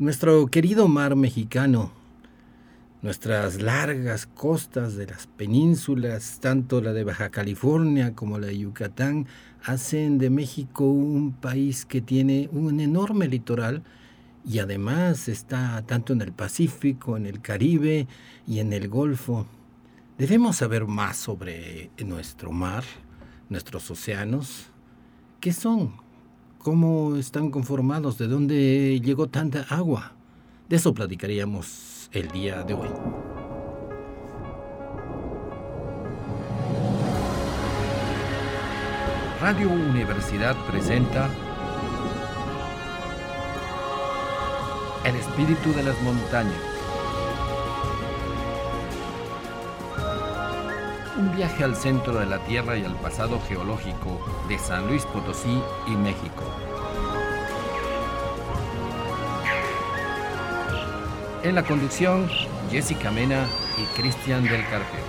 Nuestro querido mar mexicano, nuestras largas costas de las penínsulas, tanto la de Baja California como la de Yucatán, hacen de México un país que tiene un enorme litoral y además está tanto en el Pacífico, en el Caribe y en el Golfo. Debemos saber más sobre nuestro mar, nuestros océanos. ¿Qué son? ¿Cómo están conformados? ¿De dónde llegó tanta agua? De eso platicaríamos el día de hoy. Radio Universidad presenta El espíritu de las montañas. Un viaje al centro de la Tierra y al pasado geológico de San Luis Potosí y México. En la conducción, Jessica Mena y Cristian del Carpio.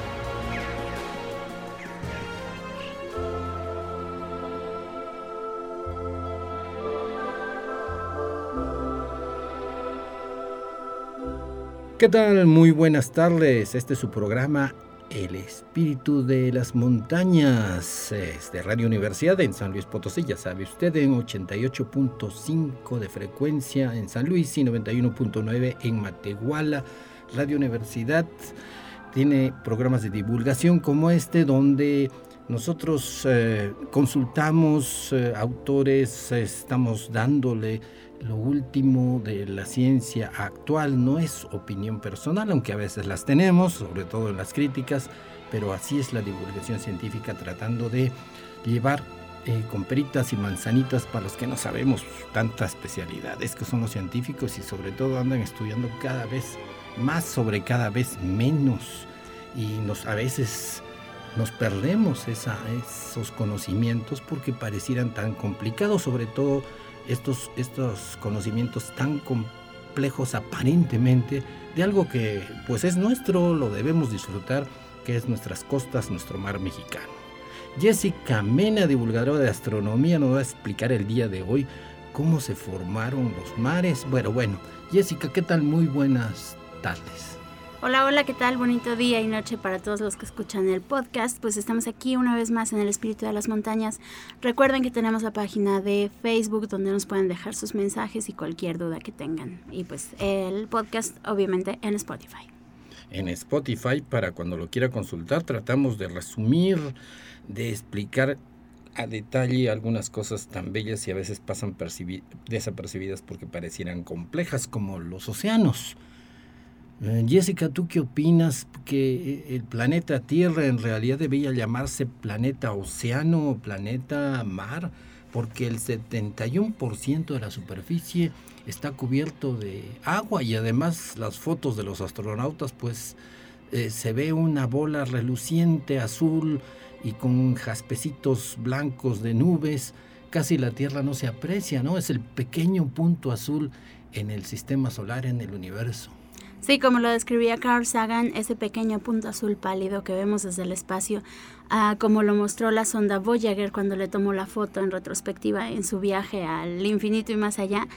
¿Qué tal? Muy buenas tardes. Este es su programa El Espíritu de las Montañas. Es de Radio Universidad en San Luis Potosí. Ya sabe usted, en 88.5 de frecuencia en San Luis y 91.9 en Matehuala. Radio Universidad tiene programas de divulgación como este donde nosotros eh, consultamos eh, autores, estamos dándole lo último de la ciencia actual no es opinión personal, aunque a veces las tenemos, sobre todo en las críticas, pero así es la divulgación científica tratando de llevar eh, con peritas y manzanitas para los que no sabemos tantas especialidades que son los científicos y sobre todo andan estudiando cada vez más sobre cada vez menos. Y nos a veces nos perdemos esos conocimientos porque parecieran tan complicados, sobre todo estos, estos conocimientos tan complejos aparentemente de algo que pues es nuestro, lo debemos disfrutar, que es nuestras costas, nuestro mar mexicano. Jessica Mena, divulgadora de astronomía, nos va a explicar el día de hoy cómo se formaron los mares. Bueno, bueno, Jessica, ¿qué tal? Muy buenas tardes. Hola, hola, ¿qué tal? Bonito día y noche para todos los que escuchan el podcast. Pues estamos aquí una vez más en el Espíritu de las Montañas. Recuerden que tenemos la página de Facebook donde nos pueden dejar sus mensajes y cualquier duda que tengan. Y pues el podcast obviamente en Spotify. En Spotify, para cuando lo quiera consultar, tratamos de resumir, de explicar a detalle algunas cosas tan bellas y a veces pasan desapercibidas porque parecieran complejas como los océanos. Eh, Jessica, ¿tú qué opinas que el planeta Tierra en realidad debería llamarse planeta océano o planeta mar? Porque el 71% de la superficie está cubierto de agua y además las fotos de los astronautas pues eh, se ve una bola reluciente azul y con jaspecitos blancos de nubes. Casi la Tierra no se aprecia, ¿no? Es el pequeño punto azul en el sistema solar, en el universo. Sí, como lo describía Carl Sagan, ese pequeño punto azul pálido que vemos desde el espacio, ah, como lo mostró la sonda Voyager cuando le tomó la foto en retrospectiva en su viaje al infinito y más allá,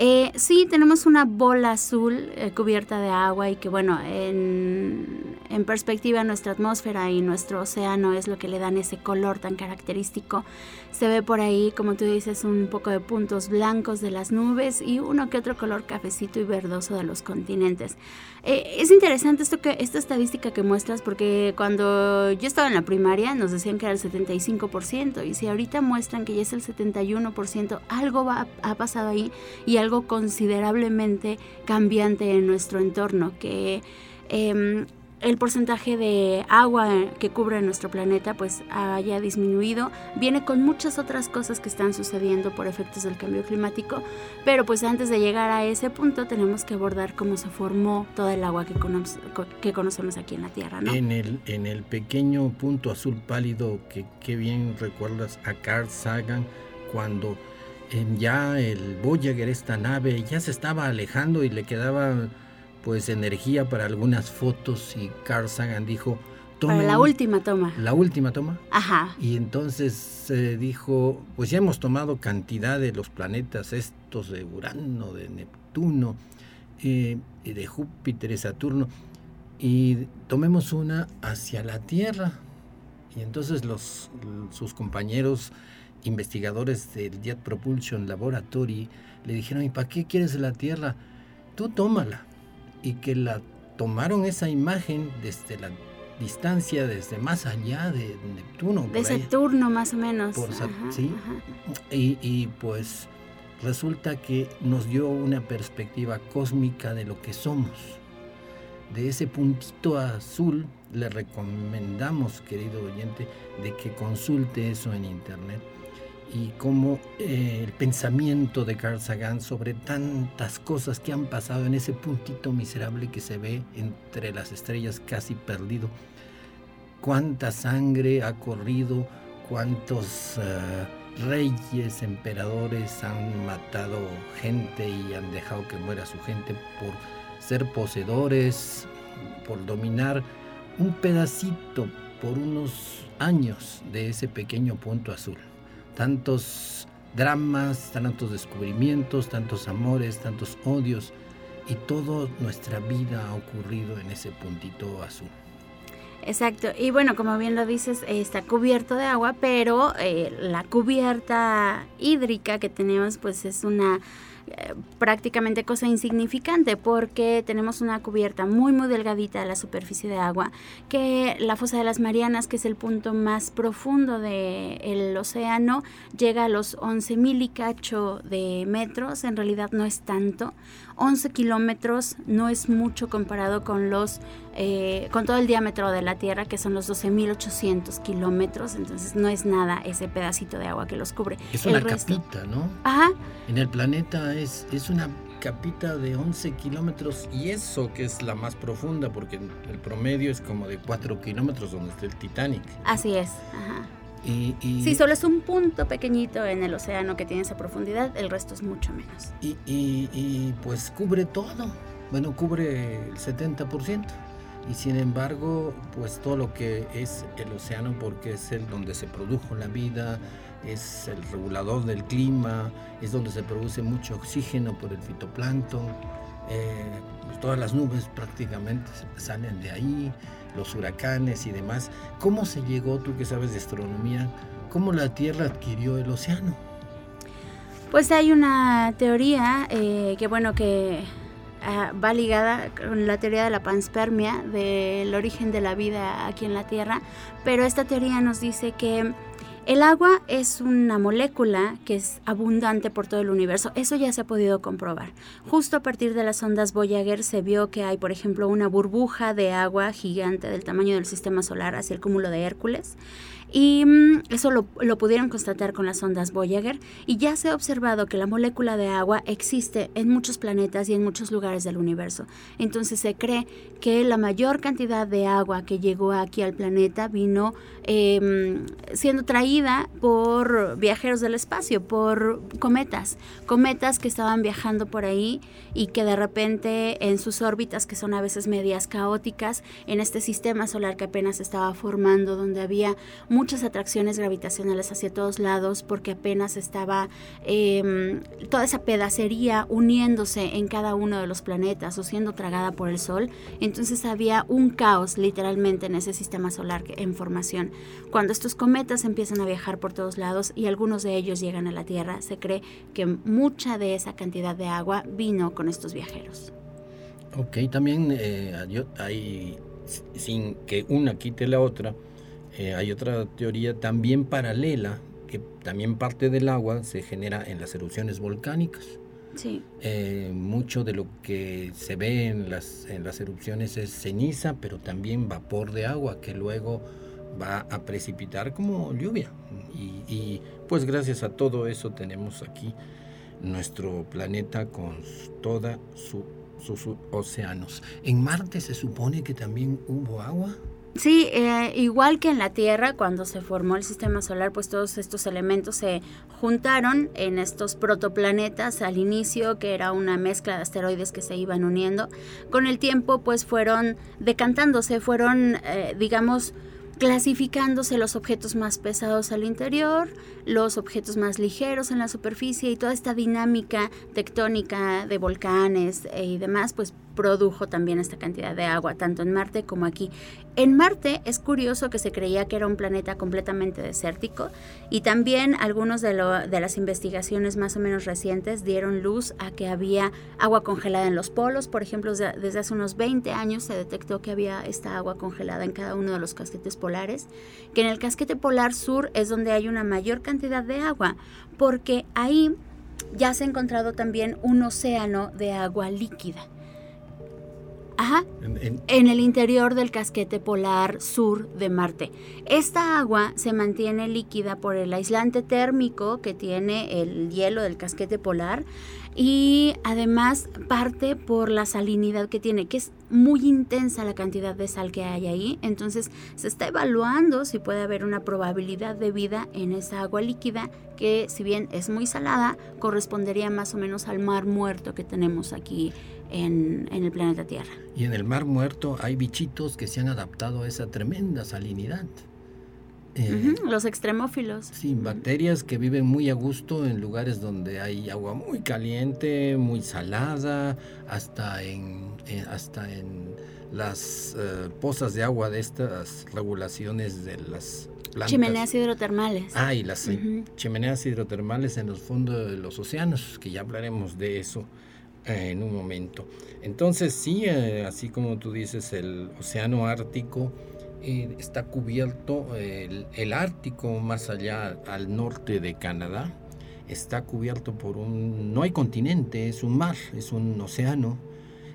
eh, sí, tenemos una bola azul eh, cubierta de agua y que bueno, en, en, perspectiva nuestra atmósfera y nuestro océano es lo que le dan ese color tan característico. Se ve por ahí, como tú dices, un poco de puntos blancos de las nubes y uno que otro color cafecito y verdoso de los continentes. Eh, es interesante esto que, esta estadística que muestras porque cuando yo estaba en la primaria nos decían que era el 75% y si ahorita muestran que ya es el 71%, algo va, ha pasado ahí y algo considerablemente cambiante en nuestro entorno, que em, el porcentaje de agua que cubre nuestro planeta pues haya disminuido, viene con muchas otras cosas que están sucediendo por efectos del cambio climático, pero pues antes de llegar a ese punto tenemos que abordar cómo se formó toda el agua que, que conocemos aquí en la Tierra. En, el, en el pequeño punto azul pálido que, que bien recuerdas a Carl Sagan cuando ya el Voyager, esta nave, ya se estaba alejando y le quedaba pues energía para algunas fotos y Carl Sagan dijo, para la última toma. La última toma. Ajá. Y entonces dijo, pues ya hemos tomado cantidad de los planetas estos de Urano, de Neptuno, y de Júpiter y Saturno y tomemos una hacia la Tierra. Y entonces los, sus compañeros investigadores del Jet Propulsion Laboratory le dijeron, ¿y para qué quieres la Tierra? Tú tómala. Y que la tomaron esa imagen desde la distancia, desde más allá de Neptuno. De Saturno más o menos. sí. Y, y pues resulta que nos dio una perspectiva cósmica de lo que somos de ese puntito azul, le recomendamos, querido oyente, de que consulte eso en internet y cómo eh, el pensamiento de Carl Sagan sobre tantas cosas que han pasado en ese puntito miserable que se ve entre las estrellas casi perdido. Cuánta sangre ha corrido, cuántos eh, reyes, emperadores han matado gente y han dejado que muera su gente por ser poseedores, por dominar un pedacito por unos años de ese pequeño punto azul. Tantos dramas, tantos descubrimientos, tantos amores, tantos odios y toda nuestra vida ha ocurrido en ese puntito azul. Exacto, y bueno, como bien lo dices, está cubierto de agua, pero eh, la cubierta hídrica que tenemos pues es una prácticamente cosa insignificante porque tenemos una cubierta muy muy delgadita de la superficie de agua que la fosa de las Marianas que es el punto más profundo del océano llega a los 11 mil y cacho de metros en realidad no es tanto. 11 kilómetros no es mucho comparado con los eh, con todo el diámetro de la Tierra que son los 12.800 kilómetros entonces no es nada ese pedacito de agua que los cubre es una capita no ajá en el planeta es, es una capita de 11 kilómetros y eso que es la más profunda porque el promedio es como de 4 kilómetros donde está el Titanic. Así es. Ajá. Y, sí, solo es un punto pequeñito en el océano que tiene esa profundidad, el resto es mucho menos. Y, y pues cubre todo, bueno, cubre el 70%. Y sin embargo, pues todo lo que es el océano, porque es el donde se produjo la vida, es el regulador del clima, es donde se produce mucho oxígeno por el fitoplancton, eh, todas las nubes prácticamente salen de ahí, los huracanes y demás. ¿Cómo se llegó, tú que sabes de astronomía, cómo la Tierra adquirió el océano? Pues hay una teoría eh, que bueno que ah, va ligada con la teoría de la panspermia, del origen de la vida aquí en la Tierra, pero esta teoría nos dice que el agua es una molécula que es abundante por todo el universo. Eso ya se ha podido comprobar. Justo a partir de las ondas Voyager se vio que hay, por ejemplo, una burbuja de agua gigante del tamaño del sistema solar hacia el cúmulo de Hércules. Y mm, eso lo, pudieron constatar con las ondas Voyager y ya se ha observado que la molécula de agua existe en muchos planetas y en muchos lugares del universo. Entonces se cree que la mayor cantidad de agua que llegó aquí al planeta vino em, siendo traída por viajeros del espacio, por cometas, cometas que estaban viajando por ahí y que de repente en sus órbitas, que son a veces medias caóticas, en este sistema solar que apenas estaba formando, donde había muchas atracciones gravitacionales hacia todos lados porque apenas estaba em, toda esa pedacería uniéndose en cada uno de los planetas o siendo tragada por el Sol. Entonces había un caos literalmente en ese sistema solar en formación. Cuando estos cometas empiezan a viajar por todos lados y algunos de ellos llegan a la Tierra, se cree que mucha de esa cantidad de agua vino con estos viajeros. Ok, también eh, hay, sin que una quite la otra, eh, hay otra teoría también paralela, que también parte del agua se genera en las erupciones volcánicas. Sí. Eh, mucho de lo que se ve en las, en las erupciones es ceniza, pero también vapor de agua que luego va a precipitar como lluvia. Y, y pues gracias a todo eso tenemos aquí nuestro planeta con toda su, sus océanos. En Marte se supone que también hubo agua. Sí, eh, igual que en la Tierra, cuando se formó el sistema solar, pues todos estos elementos se juntaron en estos protoplanetas al inicio, que era una mezcla de asteroides que se iban uniendo. Con el tiempo, pues fueron decantándose, fueron, eh, digamos, clasificándose los objetos más pesados al interior, los objetos más ligeros en la superficie y toda esta dinámica tectónica de volcanes y demás, pues produjo también esta cantidad de agua, tanto en Marte como aquí. En Marte es curioso que se creía que era un planeta completamente desértico y también algunos de, de las investigaciones más o menos recientes dieron luz a que había agua congelada en los polos. Por ejemplo, desde hace unos 20 años se detectó que había esta agua congelada en cada uno de los casquetes polares, que en el casquete polar sur es donde hay una mayor cantidad de agua, porque ahí ya se ha encontrado también un océano de agua líquida. Ajá. En, el interior del casquete polar sur de Marte. Esta agua se mantiene líquida por el aislante térmico que tiene el hielo del casquete polar y además parte por la salinidad que tiene, que es muy intensa la cantidad de sal que hay ahí. Entonces se está evaluando si puede haber una probabilidad de vida en esa agua líquida que si bien es muy salada, correspondería más o menos al mar muerto que tenemos aquí en, el planeta Tierra. Y en el mar muerto hay bichitos que se han adaptado a esa tremenda salinidad. Eh, los extremófilos. Sí, bacterias que viven muy a gusto en lugares donde hay agua muy caliente, muy salada, hasta en, eh, hasta en las eh, pozas de agua de estas regulaciones de las plantas. Chimeneas hidrotermales. Ah, y las chimeneas hidrotermales en los fondos de los océanos, que ya hablaremos de eso en un momento. Entonces sí, eh, así como tú dices, el océano Ártico eh, está cubierto, el, Ártico más allá al norte de Canadá, está cubierto por un, no hay continente, es un mar, es un océano,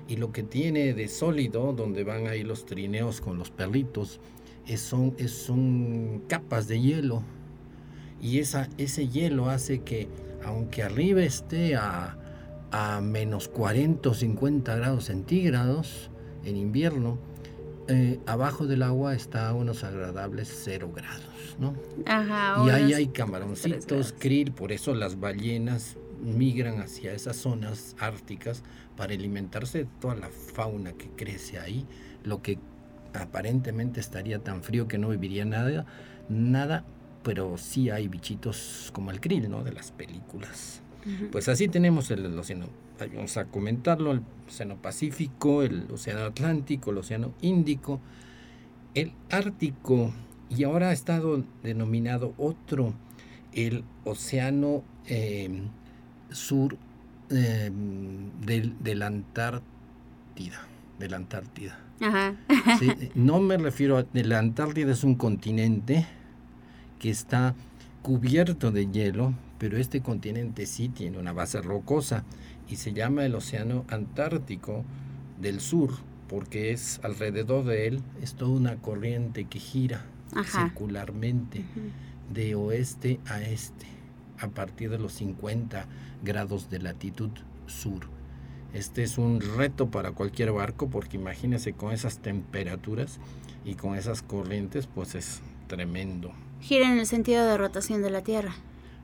y lo que tiene de sólido, donde van ahí los trineos con los perritos, es, son, es, son capas de hielo, y esa, ese hielo hace que, aunque arriba esté a a menos 40 o 50 grados centígrados en invierno, eh, abajo del agua está a unos agradables 0 grados, ¿no? y ahí hay camaroncitos, krill, por eso las ballenas migran hacia esas zonas árticas para alimentarse de toda la fauna que crece ahí, lo que aparentemente estaría tan frío que no viviría nada, nada, pero sí hay bichitos como el krill, ¿no? De las películas. Pues así tenemos el, océano, vamos a comentarlo, el océano Pacífico, el océano Atlántico, el océano Índico, el Ártico y ahora ha estado denominado otro, el océano em, sur em, de, la Antártida, de la Antártida. no me refiero a, la Antártida es un continente que está cubierto de hielo, pero este continente sí tiene una base rocosa y se llama el Océano Antártico del Sur, porque es alrededor de él, es toda una corriente que gira circularmente de oeste a este, a partir de los 50 grados de latitud sur. Este es un reto para cualquier barco porque imagínese con esas temperaturas y con esas corrientes, pues es tremendo. Gira en el sentido de rotación de la Tierra.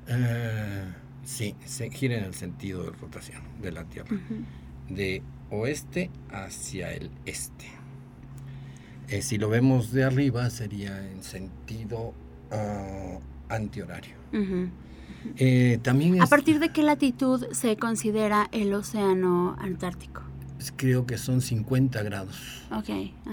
Eh, sí, se gira en el sentido de rotación de la Tierra, de oeste hacia el este. Eh, si lo vemos de arriba sería en sentido uh, antihorario. Eh, también ¿A partir de qué latitud se considera el océano Antártico? Creo que son 50 grados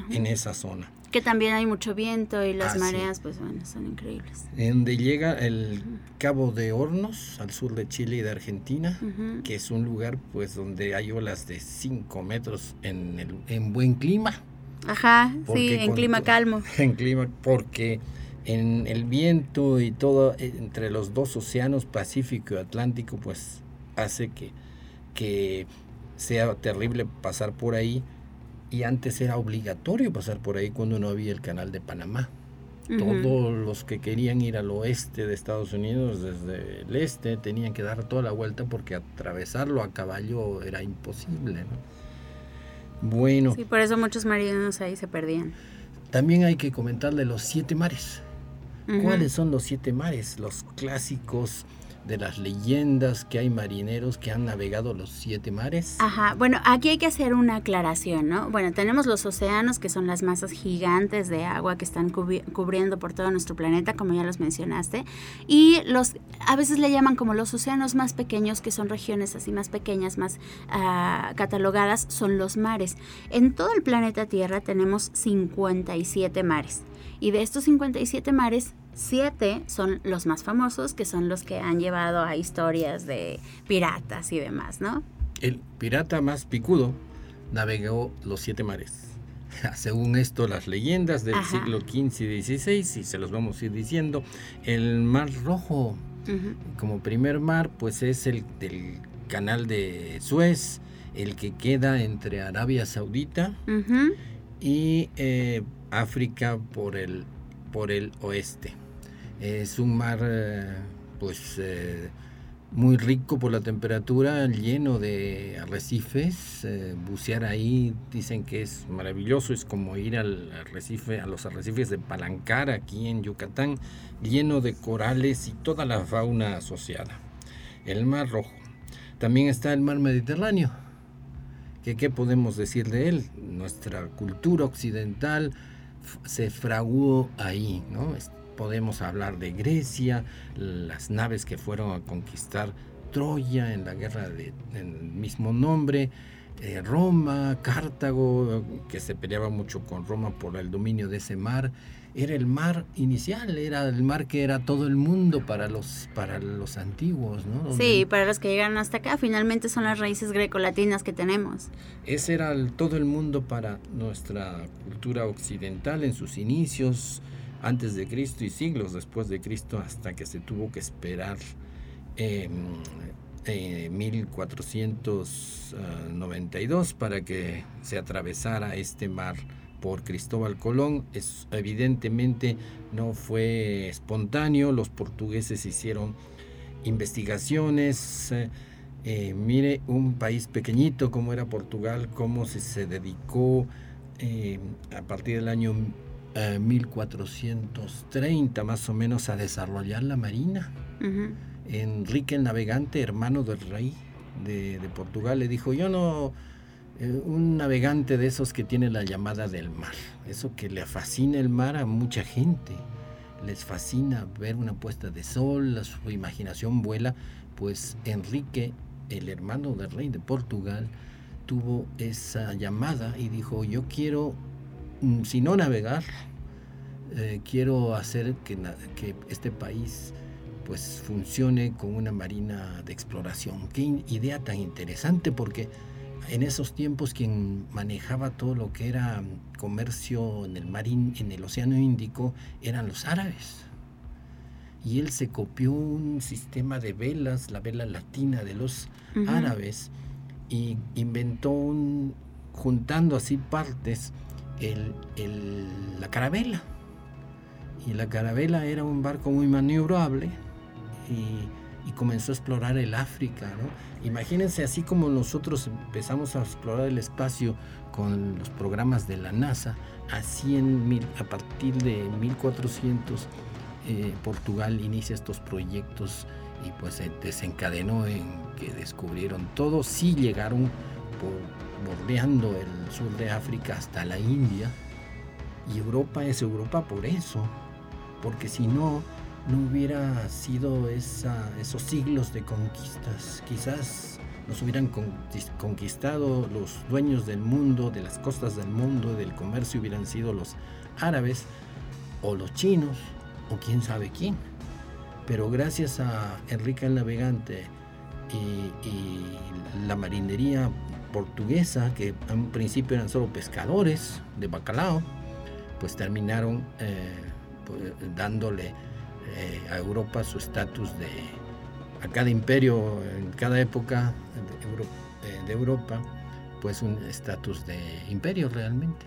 en esa zona que también hay mucho viento y las ah, mareas, pues bueno, son increíbles. En donde llega el Cabo de Hornos, al sur de Chile y de Argentina, que es un lugar pues donde hay olas de 5 metros en, el, en buen clima. Ajá, sí, en clima calmo. En clima, porque en el viento y todo eh, entre los dos océanos, Pacífico y Atlántico, pues hace que, que sea terrible pasar por ahí y antes era obligatorio pasar por ahí cuando no había el canal de Panamá. Todos los que querían ir al oeste de Estados Unidos desde el este tenían que dar toda la vuelta porque atravesarlo a caballo era imposible. Bueno. Sí, por eso muchos marinos ahí se perdían. También hay que comentarle los siete mares. ¿Cuáles son los siete mares? Los clásicos de las leyendas que hay marineros que han navegado los siete mares. Ajá, bueno, aquí hay que hacer una aclaración, ¿no? Bueno, tenemos los océanos, que son las masas gigantes de agua que están cubriendo por todo nuestro planeta, como ya los mencionaste, y los, a veces le llaman como los océanos más pequeños, que son regiones así más pequeñas, más uh, catalogadas, son los mares. En todo el planeta Tierra tenemos 57 mares, y de estos 57 mares, Siete son los más famosos, que son los que han llevado a historias de piratas y demás, ¿no? El pirata más picudo navegó los siete mares. Según esto, las leyendas del siglo XV y XVI, y se los vamos a ir diciendo, el Mar Rojo, como primer mar, pues es el del canal de Suez, el que queda entre Arabia Saudita y eh, África por el, por el oeste. Es un mar eh, pues eh, muy rico por la temperatura, lleno de arrecifes. Eh, bucear ahí dicen que es maravilloso, es como ir al arrecife, a los arrecifes de Palancar aquí en Yucatán, lleno de corales y toda la fauna asociada. El Mar Rojo. También está el Mar Mediterráneo. ¿Qué, qué podemos decir de él? Nuestra cultura occidental se fraguó ahí, ¿no? Podemos hablar de Grecia, las naves que fueron a conquistar Troya en la guerra del mismo nombre, eh, Roma, Cartago, que se peleaba mucho con Roma por el dominio de ese mar. Era el mar inicial, era el mar que era todo el mundo para los, para los antiguos, ¿no? Sí, para los que llegaron hasta acá, finalmente son las raíces grecolatinas que tenemos. Ese era todo el mundo para nuestra cultura occidental en sus inicios, antes de Cristo y siglos después de Cristo hasta que se tuvo que esperar eh, 1492 para que se atravesara este mar por Cristóbal Colón. Es, evidentemente no fue espontáneo, los portugueses hicieron investigaciones. Eh, eh, mire un país pequeñito como era Portugal, cómo se, se dedicó eh, a partir del año 1430 más o menos a desarrollar la marina. Enrique el Navegante, hermano del rey de, Portugal, le dijo, yo no, eh, un navegante de esos que tiene la llamada del mar, eso que le fascina el mar a mucha gente, les fascina ver una puesta de sol, su imaginación vuela, pues Enrique, el hermano del rey de Portugal, tuvo esa llamada y dijo, yo quiero si no navegar, eh, quiero hacer que, que, este país pues funcione con una marina de exploración. Qué idea tan interesante porque en esos tiempos quien manejaba todo lo que era comercio en el marín, en el Océano Índico, eran los árabes. Y él se copió un sistema de velas, la vela latina de los árabes, y inventó un, juntando así partes, el, la carabela. Y la carabela era un barco muy maniobrable y, comenzó a explorar el África. Imagínense, así como nosotros empezamos a explorar el espacio con los programas de la NASA, así en mil, a partir de 1400 eh, Portugal inicia estos proyectos y pues se desencadenó en que descubrieron todo, sí llegaron por bordeando el sur de África hasta la India. Y Europa es Europa por eso, porque si no, no hubiera sido esa, esos siglos de conquistas. Quizás nos hubieran conquistado los dueños del mundo, de las costas del mundo, del comercio, hubieran sido los árabes o los chinos o quién sabe quién. Pero gracias a Enrique el Navegante y, y la marinería portuguesa, que en un principio eran solo pescadores de bacalao, pues terminaron eh, pues, dándole eh, a Europa su estatus de, a cada imperio, en cada época de, eh, de Europa, pues un estatus de imperio realmente.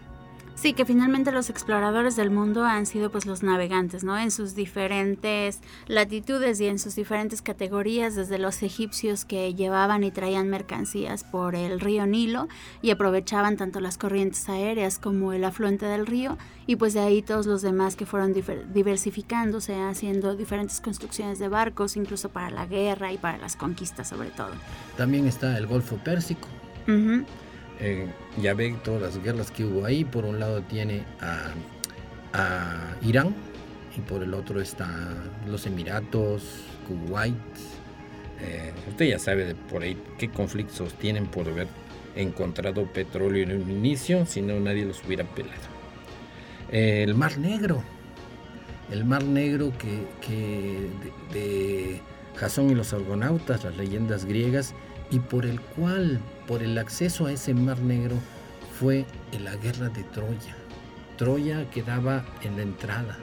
Sí, que finalmente los exploradores del mundo han sido pues los navegantes, ¿no? En sus diferentes latitudes y en sus diferentes categorías, desde los egipcios que llevaban y traían mercancías por el río Nilo y aprovechaban tanto las corrientes aéreas como el afluente del río y pues de ahí todos los demás que fueron diversificándose, haciendo diferentes construcciones de barcos, incluso para la guerra y para las conquistas sobre todo. También está el Golfo Pérsico. Eh, ya ve todas las guerras que hubo ahí. Por un lado tiene a, Irán y por el otro está los Emiratos, Kuwait. Eh, usted ya sabe de por ahí qué conflictos tienen por haber encontrado petróleo en un inicio, si no nadie los hubiera pelado. Eh, el Mar Negro, el Mar Negro que, de, de Jasón y los argonautas, las leyendas griegas, y por el cual, por el acceso a ese mar negro, fue en la guerra de Troya. Troya quedaba en la entrada.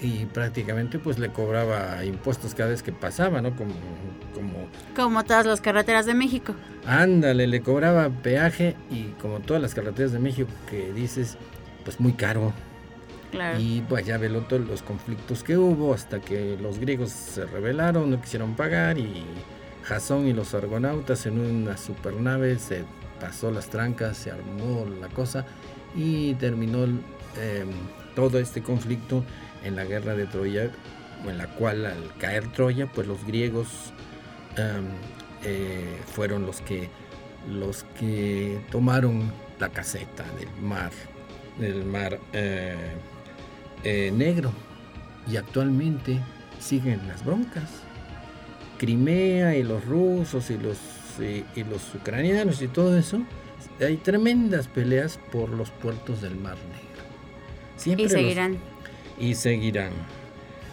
Y prácticamente pues le cobraba impuestos cada vez que pasaba, ¿no? Como, como, como todas las carreteras de México. Ándale, le cobraba peaje y como todas las carreteras de México que dices, pues muy caro. Claro. Y pues ya ve todos los conflictos que hubo hasta que los griegos se rebelaron, no quisieron pagar y Jasón y los argonautas en una supernave se pasó las trancas, se armó la cosa y terminó em, todo este conflicto en la guerra de Troya, en la cual al caer Troya, pues los griegos em, eh, fueron los que, los que tomaron la caseta del mar, del mar eh, eh, negro. Y actualmente siguen las broncas Crimea y los rusos y los, y, los ucranianos y todo eso, hay tremendas peleas por los puertos del Mar Negro. y seguirán. y seguirán.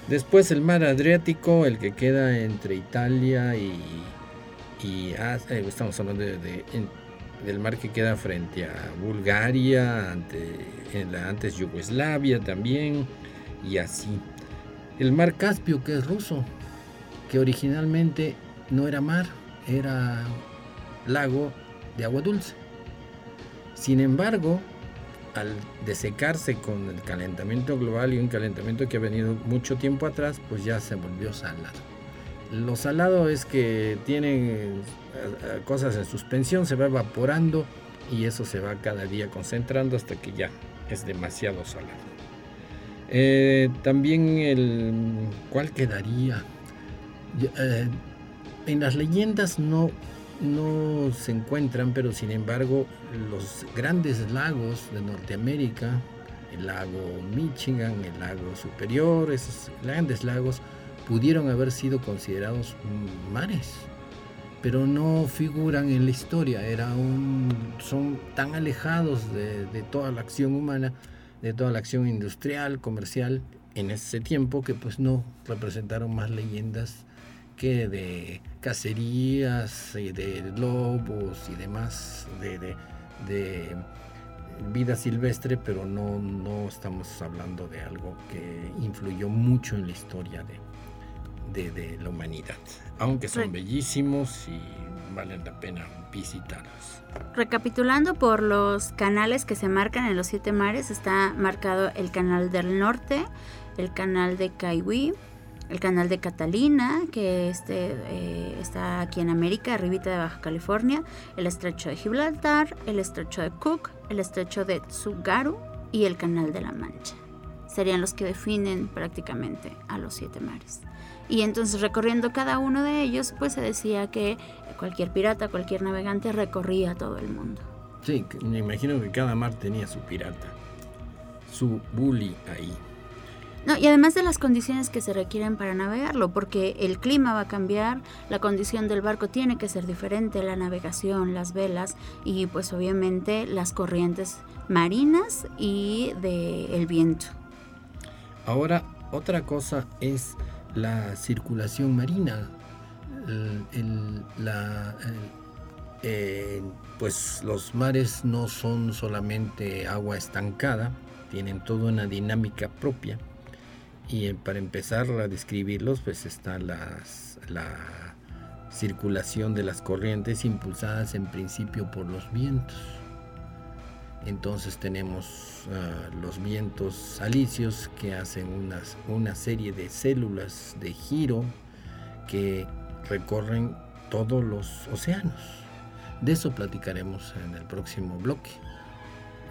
Después el mar Adriático, el que queda entre Italia y, y ah, eh, estamos hablando de, del mar que queda frente a Bulgaria, ante, en la antes Yugoslavia también, y así. El mar Caspio, que es ruso, que originalmente no era mar, era lago de agua dulce. Sin embargo, al desecarse con el calentamiento global y un calentamiento que ha venido mucho tiempo atrás, pues ya se volvió salado. Lo salado es que tiene eh, eh, cosas en suspensión, se va evaporando y eso se va cada día concentrando hasta que ya es demasiado salado. Eh, también el cuál quedaría eh, en las leyendas no, no se encuentran, pero sin embargo los grandes lagos de Norteamérica, el lago Michigan, el lago Superior, esos grandes lagos pudieron haber sido considerados mares, pero no figuran en la historia, era un, son tan alejados de, de toda la acción humana, de toda la acción industrial, comercial en ese tiempo que pues no representaron más leyendas que de cacerías, y de lobos y demás, de, vida silvestre, pero no, no estamos hablando de algo que influyó mucho en la historia de, de, la humanidad, aunque son bellísimos y valen la pena visitarlos. Recapitulando por los canales que se marcan en los siete mares, está marcado el canal del norte, el canal de Kaiwi, el canal de Catalina, que este, eh, está aquí en América, arribita de Baja California, el estrecho de Gibraltar, el estrecho de Cook, el estrecho de Tsugaru y el canal de la Mancha. Serían los que definen prácticamente a los siete mares. Y entonces recorriendo cada uno de ellos, pues se decía que cualquier pirata, cualquier navegante recorría todo el mundo. Sí, me imagino que cada mar tenía su pirata, su bully ahí. No, y además de las condiciones que se requieren para navegarlo, porque el clima va a cambiar, la condición del barco tiene que ser diferente, la navegación, las velas y pues obviamente las corrientes marinas y del viento. Ahora, otra cosa es la circulación marina. Eh, pues los mares no son solamente agua estancada, tienen toda una dinámica propia y para empezar a describirlos, pues está las, la circulación de las corrientes impulsadas en principio por los vientos. entonces tenemos ah, los vientos alicios que hacen una serie de células de giro que recorren todos los océanos. De eso platicaremos en el próximo bloque.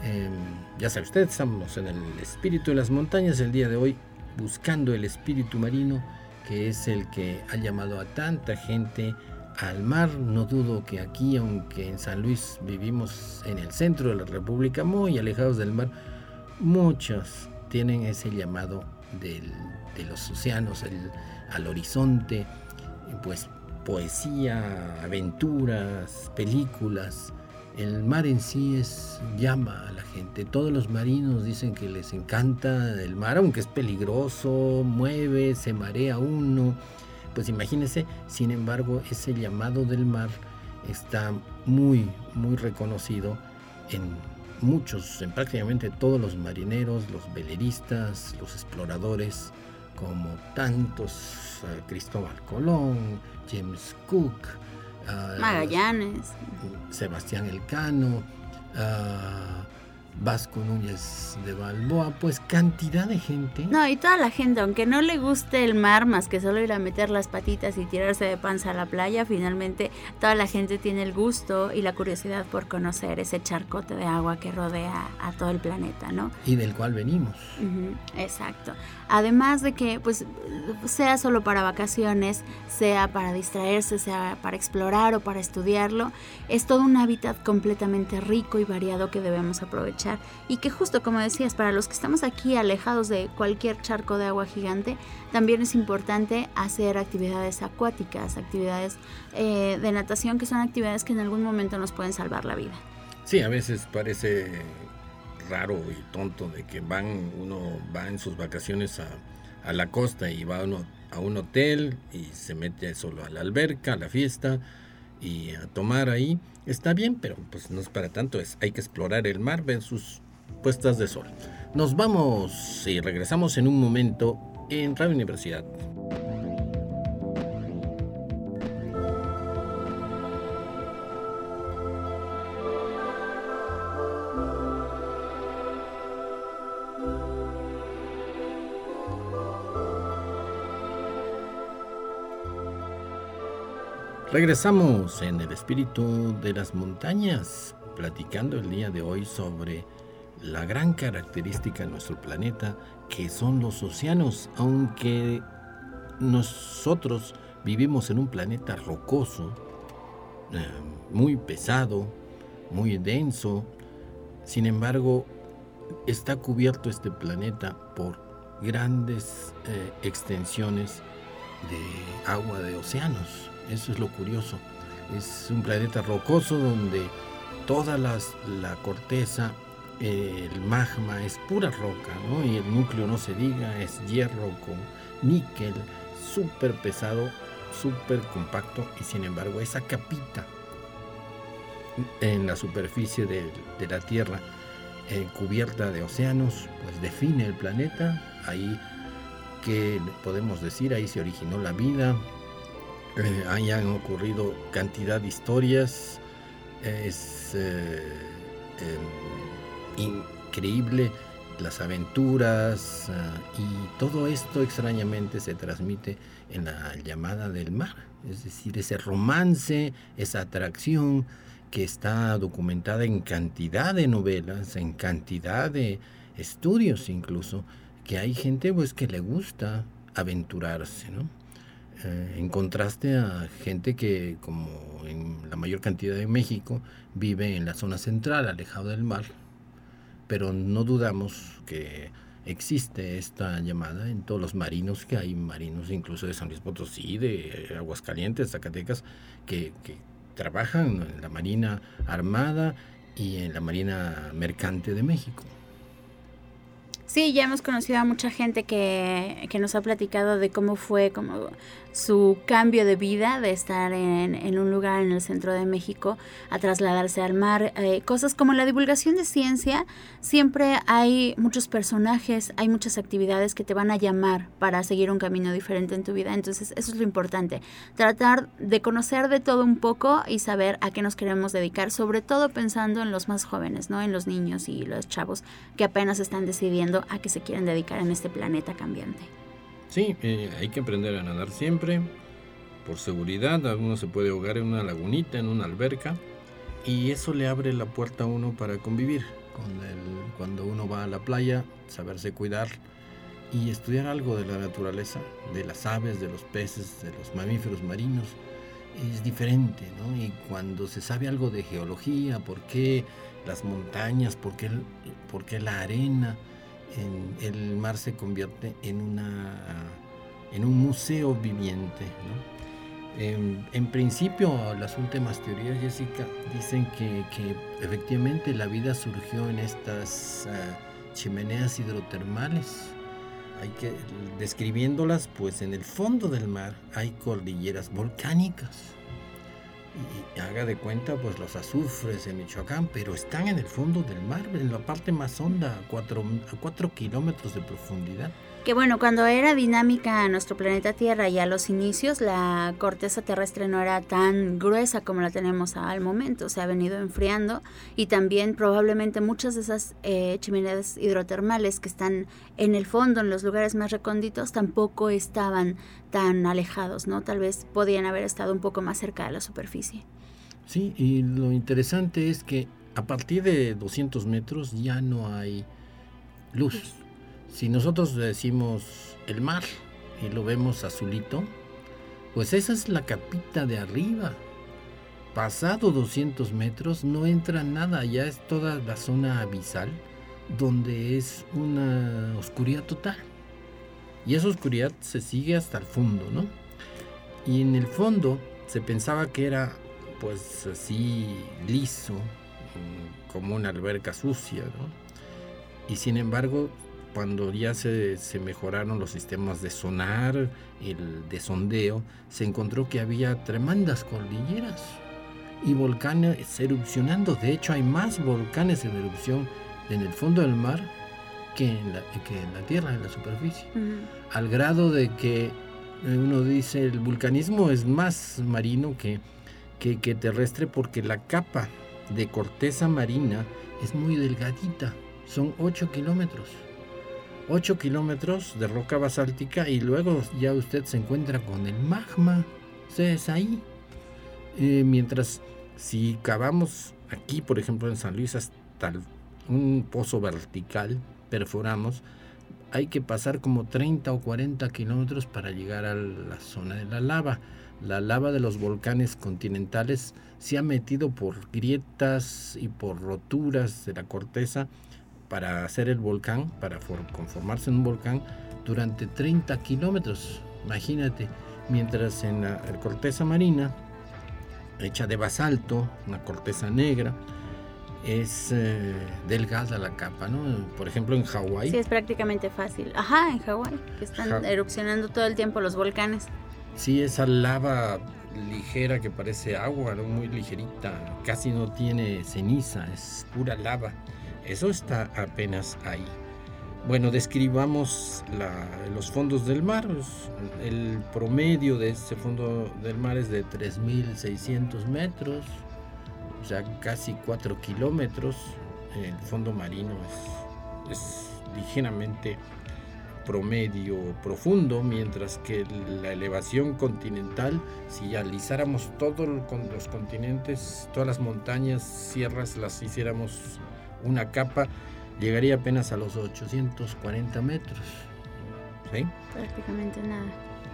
Em, ya sabe usted, estamos en el espíritu de las montañas el día de hoy, buscando el espíritu marino, que es el que ha llamado a tanta gente al mar. No dudo que aquí, aunque en San Luis vivimos en el centro de la República, muy alejados del mar, muchos tienen ese llamado de los océanos al horizonte, pues poesía, aventuras, películas. El mar en sí es llama a la gente. Todos los marinos dicen que les encanta el mar, aunque es peligroso, mueve, se marea uno. Pues imagínense, sin embargo, ese llamado del mar está muy, muy reconocido en muchos, en prácticamente todos los marineros, los veleristas, los exploradores, como tantos eh, Cristóbal Colón, James Cook, Magallanes, Sebastián Elcano, uh, Vasco Núñez de Balboa, pues cantidad de gente. No, y toda la gente, aunque no le guste el mar más que solo ir a meter las patitas y tirarse de panza a la playa, finalmente toda la gente tiene el gusto y la curiosidad por conocer ese charcote de agua que rodea a todo el planeta, ¿no? Y del cual venimos. exacto. Además de que, pues, sea solo para vacaciones, sea para distraerse, sea para explorar o para estudiarlo, es todo un hábitat completamente rico y variado que debemos aprovechar. Y que justo como decías, para los que estamos aquí alejados de cualquier charco de agua gigante, también es importante hacer actividades acuáticas, actividades eh, de natación, que son actividades que en algún momento nos pueden salvar la vida. Sí, a veces parece raro y tonto de que van, uno va en sus vacaciones a, a la costa y va uno a un hotel y se mete solo a la alberca, a la fiesta y a tomar ahí. Está bien, pero pues no es para tanto, es, hay que explorar el mar, ver sus puestas de sol. Nos vamos y regresamos en un momento en Radio Universidad. Regresamos en el espíritu de las montañas, platicando el día de hoy sobre la gran característica de nuestro planeta, que son los océanos, aunque nosotros vivimos en un planeta rocoso, eh, muy pesado, muy denso, sin embargo, está cubierto este planeta por grandes eh, extensiones de agua de océanos eso es lo curioso. Es un planeta rocoso donde toda la corteza, el magma es pura roca, ¿no? Y el núcleo no se diga, es hierro con níquel, súper pesado, súper compacto y sin embargo esa capita en la superficie de, la Tierra cubierta de océanos, pues define el planeta. Ahí, que podemos decir? Ahí se originó la vida, eh, hayan ocurrido cantidad de historias. Es eh, em, increíble las aventuras eh, y todo esto extrañamente se transmite en la llamada del mar. Es decir, ese romance, esa atracción que está documentada en cantidad de novelas, en cantidad de estudios incluso, que hay gente pues que le gusta aventurarse, ¿no? Eh, en contraste a gente que, como en la mayor cantidad de México, vive en la zona central, alejado del mar, pero no dudamos que existe esta llamada en todos los marinos que hay, marinos incluso de San Luis Potosí, de Aguascalientes, Zacatecas, que, que trabajan en la Marina Armada y en la Marina Mercante de México. Sí, ya hemos conocido a mucha gente que, que nos ha platicado de cómo fue como su cambio de vida, de estar en, en un lugar en el centro de México a trasladarse al mar. Eh, cosas como la divulgación de ciencia, siempre hay muchos personajes, hay muchas actividades que te van a llamar para seguir un camino diferente en tu vida. Entonces, eso es lo importante, tratar de conocer de todo un poco y saber a qué nos queremos dedicar, sobre todo pensando en los más jóvenes, ¿no? En los niños y los chavos que apenas están decidiendo a qué se quieren dedicar en este planeta cambiante. Sí, eh, hay que aprender a nadar siempre, por seguridad, uno se puede ahogar en una lagunita, en una alberca, y eso le abre la puerta a uno para convivir con el, cuando uno va a la playa, saberse cuidar y estudiar algo de la naturaleza, de las aves, de los peces, de los mamíferos marinos, es diferente, ¿no? Y cuando se sabe algo de geología, por qué las montañas, por qué, por qué la arena, el mar se convierte en, una, en un museo viviente. En, principio, las últimas teorías, Jessica, dicen que, efectivamente la vida surgió en estas ah, chimeneas hidrotermales. Hay que, describiéndolas, pues en el fondo del mar hay cordilleras volcánicas y haga de cuenta pues los azufres en Michoacán, pero están en el fondo del mar, en la parte más honda, a 4 kilómetros de profundidad. Que bueno, cuando era dinámica nuestro planeta Tierra y a los inicios, la corteza terrestre no era tan gruesa como la tenemos al momento, se ha venido enfriando y también probablemente muchas de esas eh, chimeneas hidrotermales que están en el fondo, en los lugares más recónditos, tampoco estaban tan alejados, ¿no? Tal vez podían haber estado un poco más cerca de la superficie. Sí, y lo interesante es que a partir de 200 metros ya no hay luz. Si nosotros decimos el mar y lo vemos azulito, pues esa es la capita de arriba. Pasado 200 metros no entra nada, ya es toda la zona abisal donde es una oscuridad total. Y esa oscuridad se sigue hasta el fondo, ¿no? Y en el fondo se pensaba que era pues así liso, como una alberca sucia, ¿no? Y sin embargo cuando ya se, mejoraron los sistemas de sonar, el de sondeo, se encontró que había tremendas cordilleras y volcanes erupcionando. De hecho, hay más volcanes en erupción en el fondo del mar que en la, que en la tierra, en la superficie. Al grado de que eh, uno dice el vulcanismo es más marino que, que, que terrestre porque la capa de corteza marina es muy delgadita. Son 8 kilómetros. 8 kilómetros de roca basáltica y luego ya usted se encuentra con el magma. es ahí. Eh, mientras si cavamos aquí, por ejemplo en San Luis, hasta un pozo vertical, perforamos, hay que pasar como 30 o 40 kilómetros para llegar a la zona de la lava. La lava de los volcanes continentales se ha metido por grietas y por roturas de la corteza para hacer el volcán, para conformarse en un volcán, durante 30 kilómetros. Imagínate, mientras en la, corteza marina, hecha de basalto, una corteza negra, es eh, delgada la capa, ¿no? Por ejemplo, en Hawái. Sí, es prácticamente fácil. Ajá, en Hawái, que están erupcionando todo el tiempo los volcanes. Sí, esa lava ligera que parece agua, muy ligerita, casi no tiene ceniza, es pura lava. Eso está apenas ahí. Bueno, describamos los fondos del mar. El promedio de este fondo del mar es de 3.600 metros, o sea, casi 4 kilómetros. El fondo marino es, es ligeramente promedio profundo, mientras que la elevación continental, si alisáramos todos los continentes, todas las montañas, sierras, las hiciéramos una capa llegaría apenas a los 840 metros. ¿Sí? Prácticamente nada.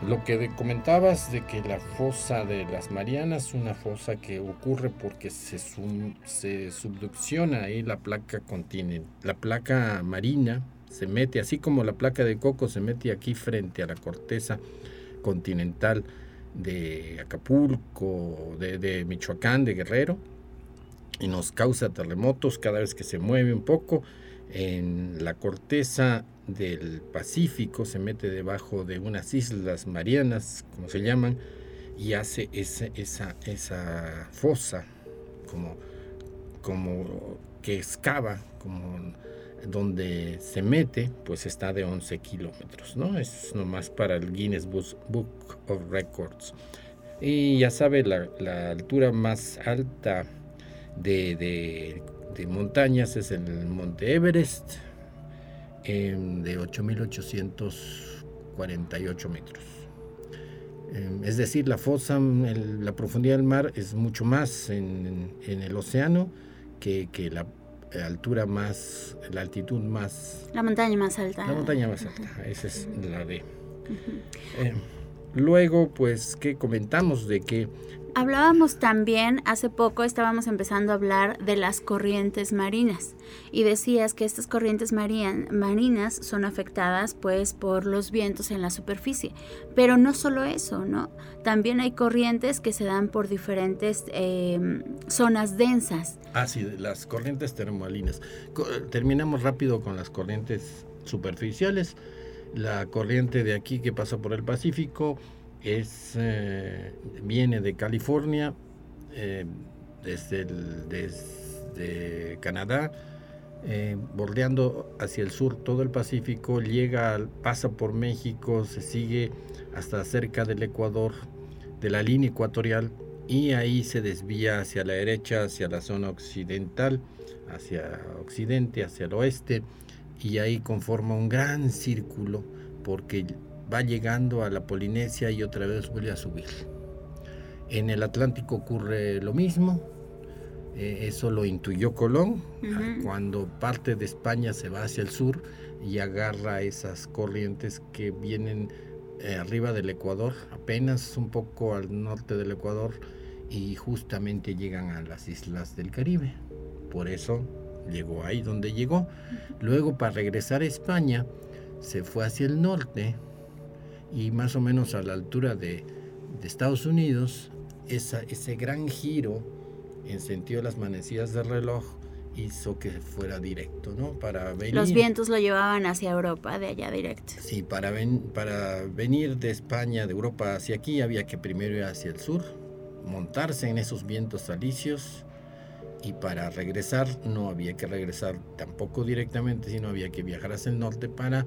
Lo que comentabas de que la fosa de las Marianas es una fosa que ocurre porque se, se subducciona ahí la placa continental, la placa marina se mete, así como la placa de coco se mete aquí frente a la corteza continental de Acapulco, de, de Michoacán, de Guerrero, y nos causa terremotos cada vez que se mueve un poco. en la corteza del Pacífico, se mete debajo de unas islas marianas, como se llaman, y hace esa, esa, esa fosa como, como que excava, como donde se mete, pues está de 11 kilómetros, ¿no? Es nomás para el Guinness Book of Records. Y ya sabe, la, altura más alta de, de, montañas es el Monte Everest, de 8.848 metros. Em, es decir, la fosa, la profundidad del mar es mucho más en, el océano que, la altura más, la altitud más... La montaña más alta. La montaña más alta, esa es la de... Em, luego, pues, ¿qué comentamos de que Hablábamos también, hace poco estábamos empezando a hablar de las corrientes marinas y decías que estas corrientes marinas son afectadas pues por los vientos en la superficie, pero no solo eso, ¿no? También hay corrientes que se dan por diferentes em, zonas densas. Ah, sí, las corrientes termalinas. Terminamos rápido con las corrientes superficiales. La corriente de aquí que pasa por el Pacífico, es, eh, viene de California, eh, desde, desde Canadá, eh, bordeando hacia el sur todo el Pacífico, llega, pasa por México, se sigue hasta cerca del Ecuador, de la línea ecuatorial, y ahí se desvía hacia la derecha, hacia la zona occidental, hacia occidente, hacia el oeste, y ahí conforma un gran círculo porque va llegando a la Polinesia y otra vez vuelve a subir. En el Atlántico ocurre lo mismo, eh, eso lo intuyó Colón, cuando parte de España se va hacia el sur y agarra esas corrientes que vienen eh, arriba del Ecuador, apenas un poco al norte del Ecuador, y justamente llegan a las islas del Caribe. Por eso llegó ahí donde llegó. Luego para regresar a España se fue hacia el norte, y más o menos a la altura de, Estados Unidos, esa, ese gran giro en sentido de las manecillas del reloj hizo que fuera directo, ¿no? Para venir, Los vientos lo llevaban hacia Europa, de allá directo. Sí, para, para venir de España, de Europa hacia aquí, había que primero ir hacia el sur, montarse en esos vientos alicios y para regresar no había que regresar tampoco directamente, sino había que viajar hacia el norte para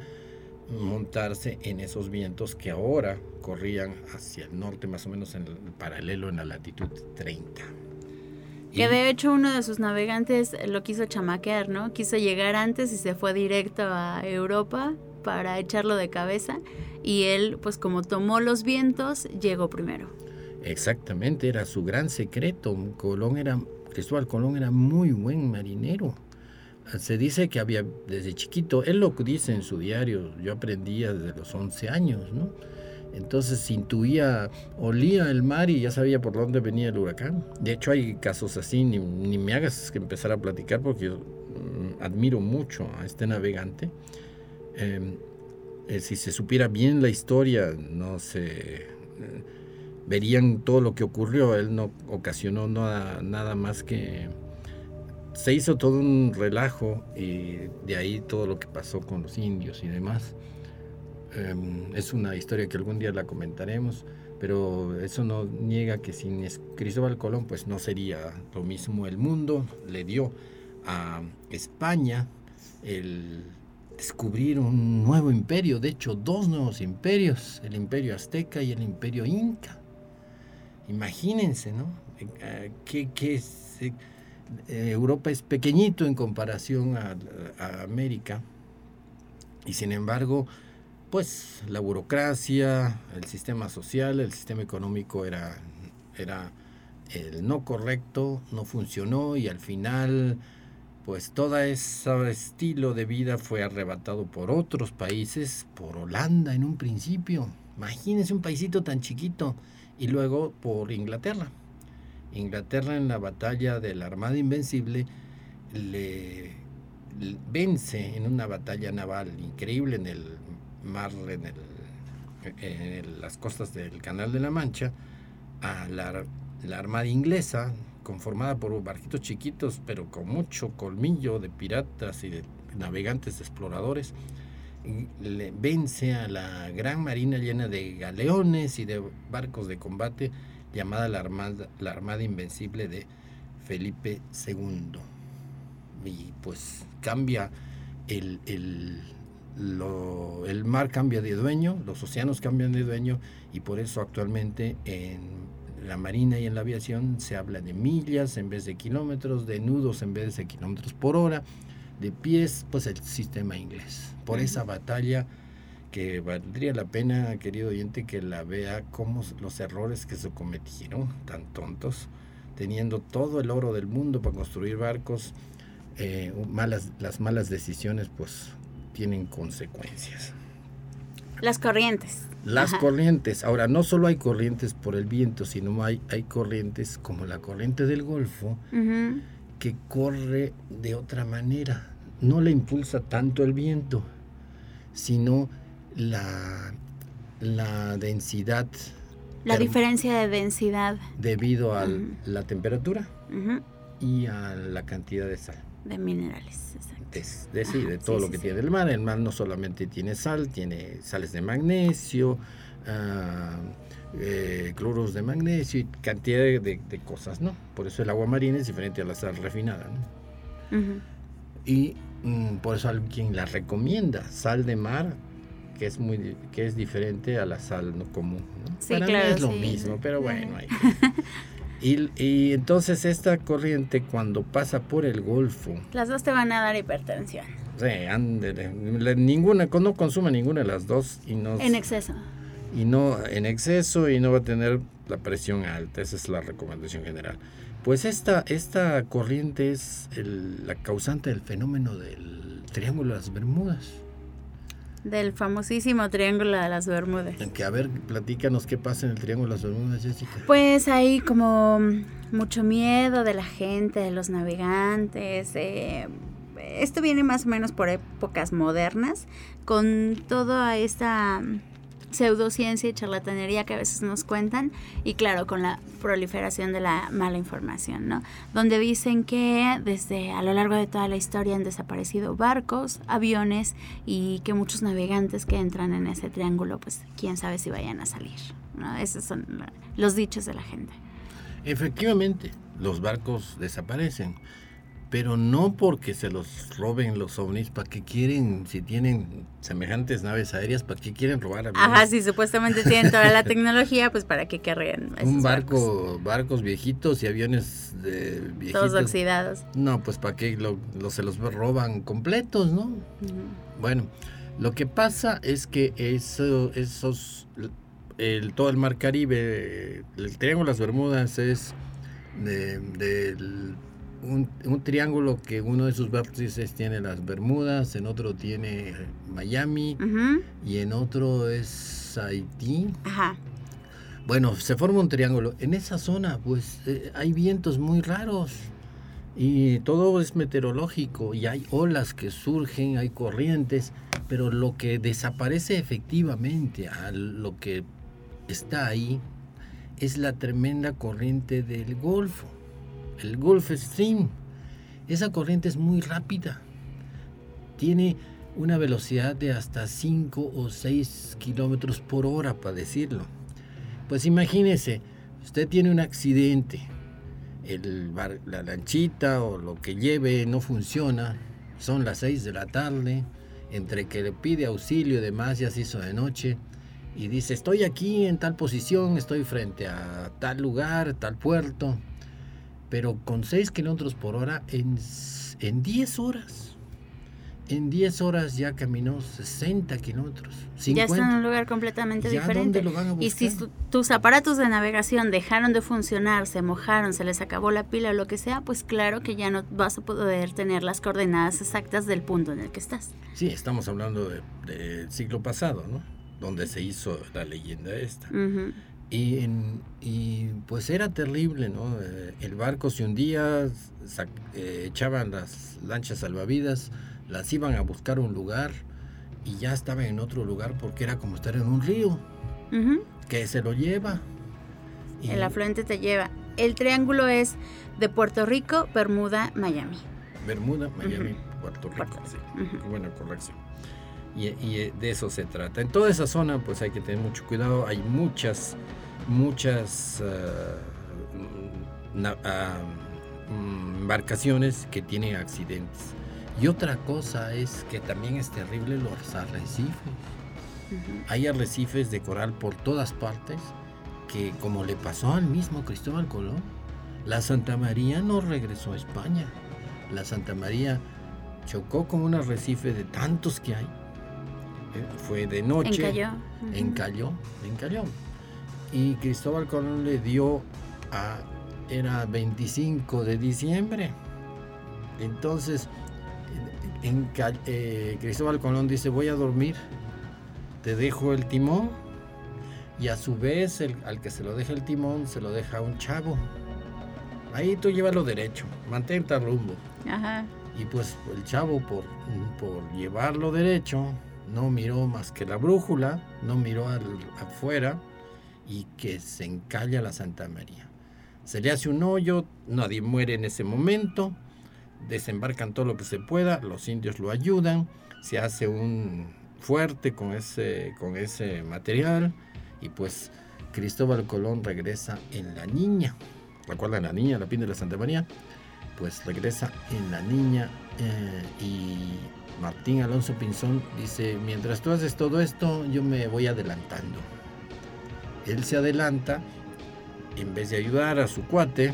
montarse en esos vientos que ahora corrían hacia el norte, más o menos en el paralelo en la latitud 30. Que de hecho uno de sus navegantes lo quiso chamaquear, ¿no? Quiso llegar antes y se fue directo a Europa para echarlo de cabeza y él, pues como tomó los vientos, llegó primero. Exactamente, era su gran secreto. Colón era, Cristóbal Colón era muy buen marinero se dice que había desde chiquito, él lo dice en su diario, yo aprendía desde los 11 años. Entonces intuía, olía el mar y ya sabía por dónde venía el huracán. De hecho hay casos así, ni, me hagas que empezar a platicar porque yo mm, admiro mucho a este navegante. Em, eh, si se supiera bien la historia, no se... Eh, verían todo lo que ocurrió. Él no ocasionó nada, nada más que se hizo todo un relajo y de ahí todo lo que pasó con los indios y demás. Em, es una historia que algún día la comentaremos, pero eso no niega que sin Cristóbal Colón pues no sería lo mismo el mundo. Le dio a España el descubrir un nuevo imperio, de hecho dos nuevos imperios, el imperio azteca y el imperio inca. Imagínense, ¿no? Eh, ¿Qué, qué es? Eh, Europa es pequeñito en comparación a, América y sin embargo, pues la burocracia, el sistema social, el sistema económico era, era el no correcto, no funcionó y al final pues todo ese estilo de vida fue arrebatado por otros países, por Holanda en un principio, imagínense un paisito tan chiquito, y luego por Inglaterra. Inglaterra en la batalla de la Armada Invencible le, vence en una batalla naval increíble en el mar, en, las costas del Canal de la Mancha, a la, Armada Inglesa, conformada por barquitos chiquitos, pero con mucho colmillo de piratas y de navegantes exploradores, le vence a la gran marina llena de galeones y de barcos de combate llamada la Armada, la Armada Invencible de Felipe II. Y pues cambia el, el, el mar cambia de dueño, los océanos cambian de dueño y por eso actualmente en la marina y en la aviación se habla de millas en vez de kilómetros, de nudos en vez de kilómetros por hora, de pies, pues el sistema inglés. Por esa batalla que valdría la pena, querido oyente, que la vea como los errores que se cometieron, tan tontos, teniendo todo el oro del mundo para construir barcos, eh, malas, las malas decisiones pues tienen consecuencias. Las corrientes. Las corrientes. Ahora, no solo hay corrientes por el viento, sino hay, hay corrientes como la corriente del Golfo, que corre de otra manera. No le impulsa tanto el viento, sino la, la densidad. La diferencia de densidad. Debido a la temperatura y a la cantidad de sal. De minerales, exacto. De, sí, de todo lo que tiene el mar. El mar no solamente tiene sal, tiene sales de magnesio, uh, cloros de magnesio y cantidad de, cosas, ¿no? Por eso el agua marina es diferente a la sal refinada, ¿no? Y mm, por eso alguien la recomienda, sal de mar, que es muy que es diferente a la sal no común, ¿no? Sí, Para claro, mí es lo mismo, pero bueno, hay Y, entonces esta corriente cuando pasa por el Golfo... Las dos te van a dar hipertensión. Sí, ninguna, no consume ninguna de las dos y no... En exceso. Y no en exceso y no va a tener la presión alta, esa es la recomendación general. Pues esta, esta corriente es la causante del fenómeno del Triángulo de las Bermudas del famosísimo Triángulo de las Bermudas. Que a ver, platícanos qué pasa en el Triángulo de las Bermudas, Jessica. Pues hay como mucho miedo de la gente, de los navegantes. esto viene más o menos por épocas modernas, con toda esta pseudociencia y charlatanería que a veces nos cuentan y claro con la proliferación de la mala información, ¿no? Donde dicen que desde a lo largo de toda la historia han desaparecido barcos, aviones y que muchos navegantes que entran en ese triángulo, pues quién sabe si vayan a salir, ¿no? Esos son los dichos de la gente. Efectivamente, los barcos desaparecen pero no porque se los roben los ovnis, ¿para qué quieren, si tienen semejantes naves aéreas, para qué quieren robar aviones? Ajá, si supuestamente tienen toda la tecnología, pues para qué querrían Un barco, barcos. viejitos y aviones de viejitos. Todos oxidados. No, pues para qué lo, se los roban completos, ¿no? Bueno, lo que pasa es que eso, esos, el, todo el mar Caribe, el Triángulo de las Bermudas es del un, triángulo que uno de sus vértices tiene las Bermudas, en otro tiene Miami y en otro es Haití. Bueno, se forma un triángulo. En esa zona, pues eh, hay vientos muy raros y todo es meteorológico y hay olas que surgen, hay corrientes, pero lo que desaparece efectivamente a lo que está ahí es la tremenda corriente del Golfo el Gulf Stream. Esa corriente es muy rápida. Tiene una velocidad de hasta 5 o 6 kilómetros por hora, para decirlo. Pues imagínese, usted tiene un accidente, el la lanchita o lo que lleve no funciona, son las 6 de la tarde, entre que le pide auxilio y demás, ya se hizo de noche, y dice, estoy aquí en tal posición, estoy frente a tal lugar, tal puerto, pero con 6 kilómetros por hora en, en 10 horas. En 10 horas ya caminó 60 kilómetros. Ya está en un lugar completamente diferente. y si tus aparatos de navegación dejaron de funcionar, se mojaron, se les acabó la pila o lo que sea, pues claro que ya no vas a poder tener las coordenadas exactas del punto en el que estás. Sí, estamos hablando del siglo pasado, ¿no? Donde se hizo la leyenda esta. Y, y, pues era terrible, ¿no? Eh, el barco se hundía, eh, echaban las lanchas salvavidas, las iban a buscar un lugar y ya estaban en otro lugar porque era como estar en un río, que se lo lleva. El afluente te lleva. El triángulo es de Puerto Rico, Bermuda, Miami. Bermuda, Miami, Puerto Rico. Sí. Buena corrección. Y, y, de eso se trata. En toda esa zona, pues hay que tener mucho cuidado. Hay muchas, muchas uh, embarcaciones que tienen accidentes. Y otra cosa es que también es terrible los arrecifes. Hay arrecifes de coral por todas partes que como le pasó al mismo Cristóbal Colón, la Santa María no regresó a España. La Santa María chocó con un arrecife de tantos que hay. Eh, fue de noche. Encalló. Encalló, encalló. Y Cristóbal Colón le dio a... Era 25 de diciembre. Entonces, en, eh, Cristóbal Colón dice, voy a dormir te dejo el timón y a su vez el, al que se lo deja el timón se lo deja un chavo. Ahí tú llévalo derecho, mantente rumbo. Ajá. Y pues el chavo por, por llevarlo derecho no miró más que la brújula, no miró al, afuera y que se encalla la Santa María. Se le hace un hoyo, nadie muere en ese momento, desembarcan todo lo que se pueda, los indios lo ayudan, se hace un, fuerte con ese, con ese material y pues Cristóbal Colón regresa en La Niña. ¿Recuerdan La Niña, la pinta de la Santa María? Pues regresa en La Niña eh, y Martín Alonso Pinzón dice, mientras tú haces todo esto, yo me voy adelantando. Él se adelanta, en vez de ayudar a su cuate,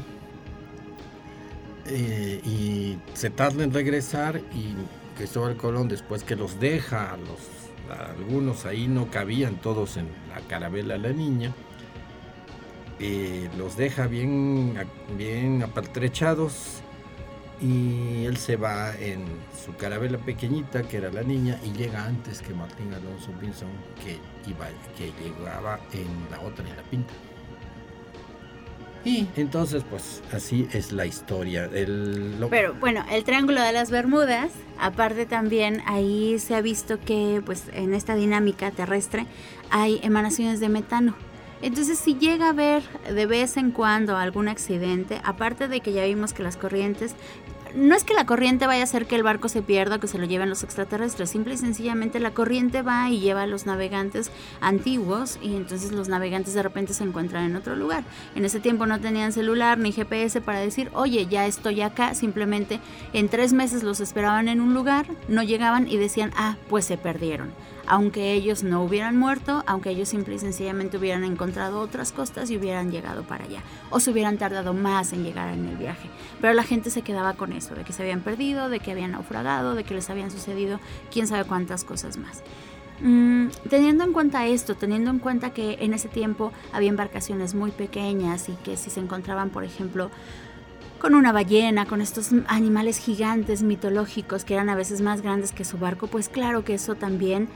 eh, y se tarda en regresar y Cristóbal Colón, después que los deja algunos ahí no cabían todos en la carabela la niña. Eh, los deja bien, bien apartrechados y él se va en su carabela pequeñita, que era la niña, y llega antes que Martín Alonso Pinzón, que, que llegaba en la otra, en la pinta. Y entonces, pues así es la historia. Pero bueno, el Triángulo de las Bermudas, aparte también ahí se ha visto que pues en esta dinámica terrestre hay emanaciones de metano. Entonces, si llega a haber de vez en cuando algún accidente, aparte de que ya vimos que las corrientes no es que la corriente vaya a hacer que el barco se pierda o que se lo lleven los extraterrestres, simple y sencillamente la corriente va y lleva a los navegantes antiguos y entonces los navegantes de repente se encuentran en otro lugar. En ese tiempo no tenían celular ni GPS para decir, oye, ya estoy acá, simplemente en tres meses los esperaban en un lugar, no llegaban y decían, ah, pues se perdieron aunque ellos no hubieran muerto, aunque ellos simple y sencillamente hubieran encontrado otras costas y hubieran llegado para allá, o se hubieran tardado más en llegar en el viaje. Pero la gente se quedaba con eso, de que se habían perdido, de que habían naufragado, de que les habían sucedido quién sabe cuántas cosas más. Mm, teniendo en cuenta esto, teniendo en cuenta que en ese tiempo había embarcaciones muy pequeñas y que si se encontraban, por ejemplo, con una ballena, con estos animales gigantes mitológicos que eran a veces más grandes que su barco, pues claro que eso también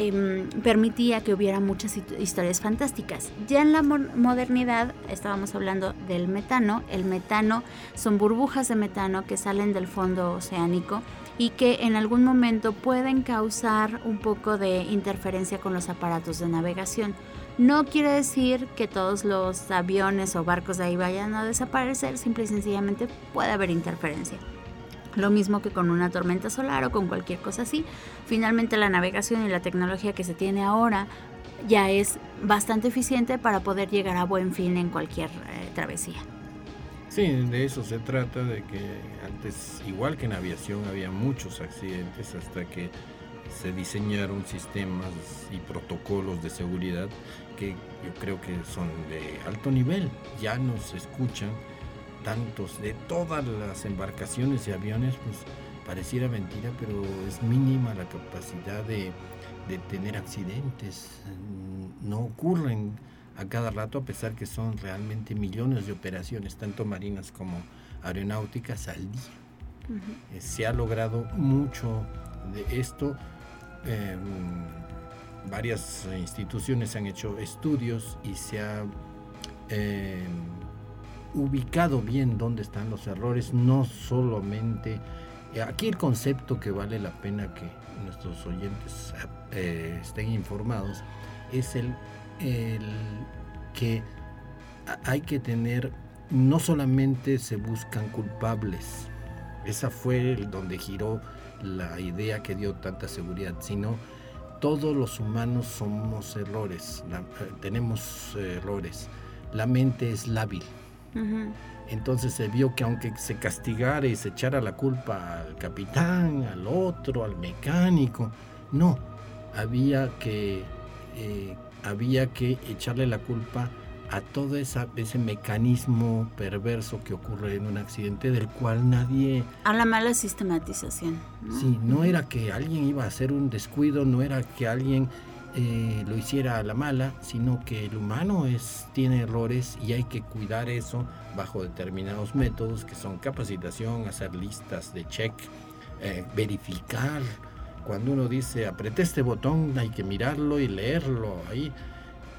Em, permitía que hubiera muchas historias fantásticas. Ya en la modernidad estábamos hablando del metano. El metano son burbujas de metano que salen del fondo oceánico y que en algún momento pueden causar un poco de interferencia con los aparatos de navegación. No quiere decir que todos los aviones o barcos de ahí vayan a desaparecer, simple y sencillamente puede haber interferencia. Lo mismo que con una tormenta solar o con cualquier cosa así. Finalmente la navegación y la tecnología que se tiene ahora ya es bastante eficiente para poder llegar a buen fin en cualquier eh, travesía. Sí, de eso se trata, de que antes, igual que en aviación, había muchos accidentes hasta que se diseñaron sistemas y protocolos de seguridad que yo creo que son de alto nivel. Ya nos escuchan tantos, de todas las embarcaciones y aviones, pues pareciera mentira, pero es mínima la capacidad de, tener accidentes. No ocurren a cada rato, a pesar que son realmente millones de operaciones, tanto marinas como aeronáuticas al día. Eh, se ha logrado mucho de esto. Em, varias instituciones han hecho estudios y se ha em, ubicado bien dónde están los errores, no solamente... Eh, aquí el concepto que vale la pena que nuestros oyentes eh, estén informados es el, que hay que tener, no solamente se buscan culpables, Esa fue donde giró la idea que dio tanta seguridad, sino todos los humanos somos errores, eh, tenemos errores. La mente es lábil. Entonces se vio que aunque se castigara y se echara la culpa al capitán, al otro, al mecánico, no, había que, eh, había que echarle la culpa a todo esa, ese mecanismo perverso que ocurre en un accidente del cual nadie... A la mala sistematización. Sí, no era que alguien iba a hacer un descuido, no era que alguien eh, lo hiciera a la mala, sino que el humano es, tiene errores y hay que cuidar eso bajo determinados métodos que son capacitación, hacer listas de check, eh, verificar. Cuando uno dice apreté este botón hay que mirarlo y leerlo ahí.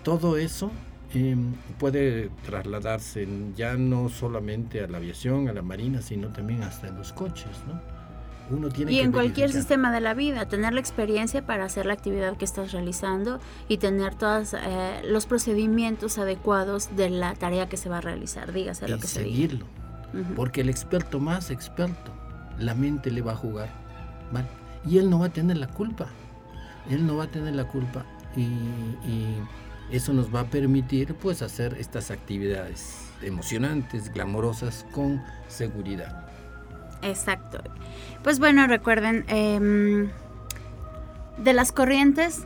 Todo eso em, puede trasladarse ya no solamente a la aviación, a la marina, sino también hasta en los coches, ¿no? Y en cualquier sistema de la vida, tener la experiencia para hacer la actividad que estás realizando y tener todos eh, los procedimientos adecuados de la tarea que se va a realizar, dígase lo que seguirlo. Porque el experto más experto, la mente le va a jugar. Y él no va a tener la culpa. Él no va a tener la culpa y, y eso nos va a permitir pues hacer estas actividades emocionantes, glamorosas con seguridad. Exacto. Pues bueno, recuerden, em, de las corrientes.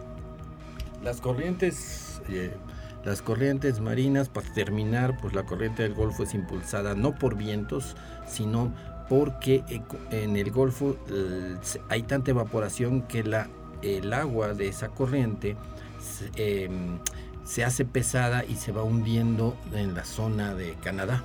Las corrientes, eh, las corrientes marinas, para terminar, pues la corriente del Golfo es impulsada no por vientos, sino porque en el Golfo hay tanta evaporación que la, el agua de esa corriente em, se hace pesada y se va hundiendo en la zona de Canadá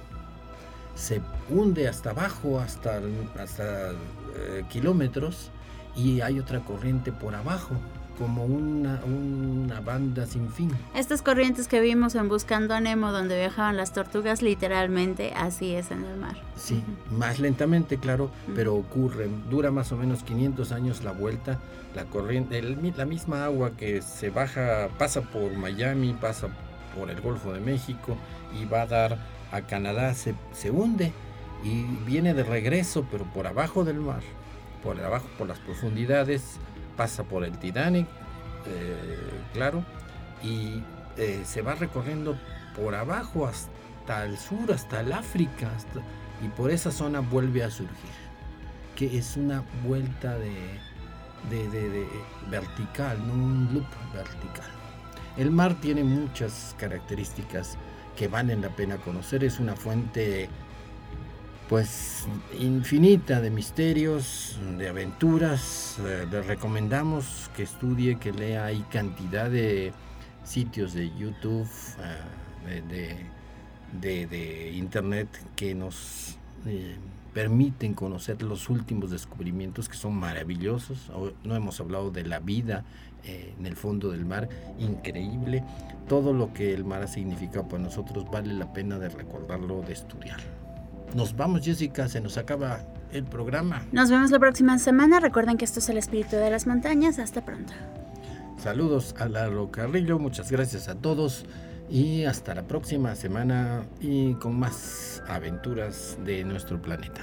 se hunde hasta abajo, hasta, hasta eh, kilómetros, y hay otra corriente por abajo, como una, una banda sin fin. Estas corrientes que vimos en Buscando a Nemo, donde viajaban las tortugas, literalmente así es en el mar. Sí, más lentamente, claro, pero ocurre, dura más o menos 500 años la vuelta, la corriente, la misma agua que se baja, pasa por Miami, pasa por el Golfo de México y va a dar a Canadá se, se hunde y viene de regreso, pero por abajo del mar, por abajo, por las profundidades, pasa por el Titanic, eh, claro, y eh, se va recorriendo por abajo hasta el sur, hasta el África, y por esa zona vuelve a surgir, que es una vuelta de, de, de vertical, no un loop vertical. El mar tiene muchas características que valen la pena conocer. Es una fuente pues infinita de misterios, de aventuras. Eh, le recomendamos que estudie, que lea. Hay cantidad de sitios de YouTube, eh, de, internet que nos eh, permiten conocer los últimos descubrimientos que son maravillosos. No hemos hablado de la vida eh, en el fondo del mar, increíble. Todo lo que el mar ha significado para nosotros vale la pena de recordarlo, de estudiar. Nos vamos, Jessica, se nos acaba el programa. Nos vemos la próxima semana. Recuerden que esto es el espíritu de las montañas. Hasta pronto. Saludos a Lalo Carrillo, muchas gracias a todos y hasta la próxima semana y con más aventuras de nuestro planeta.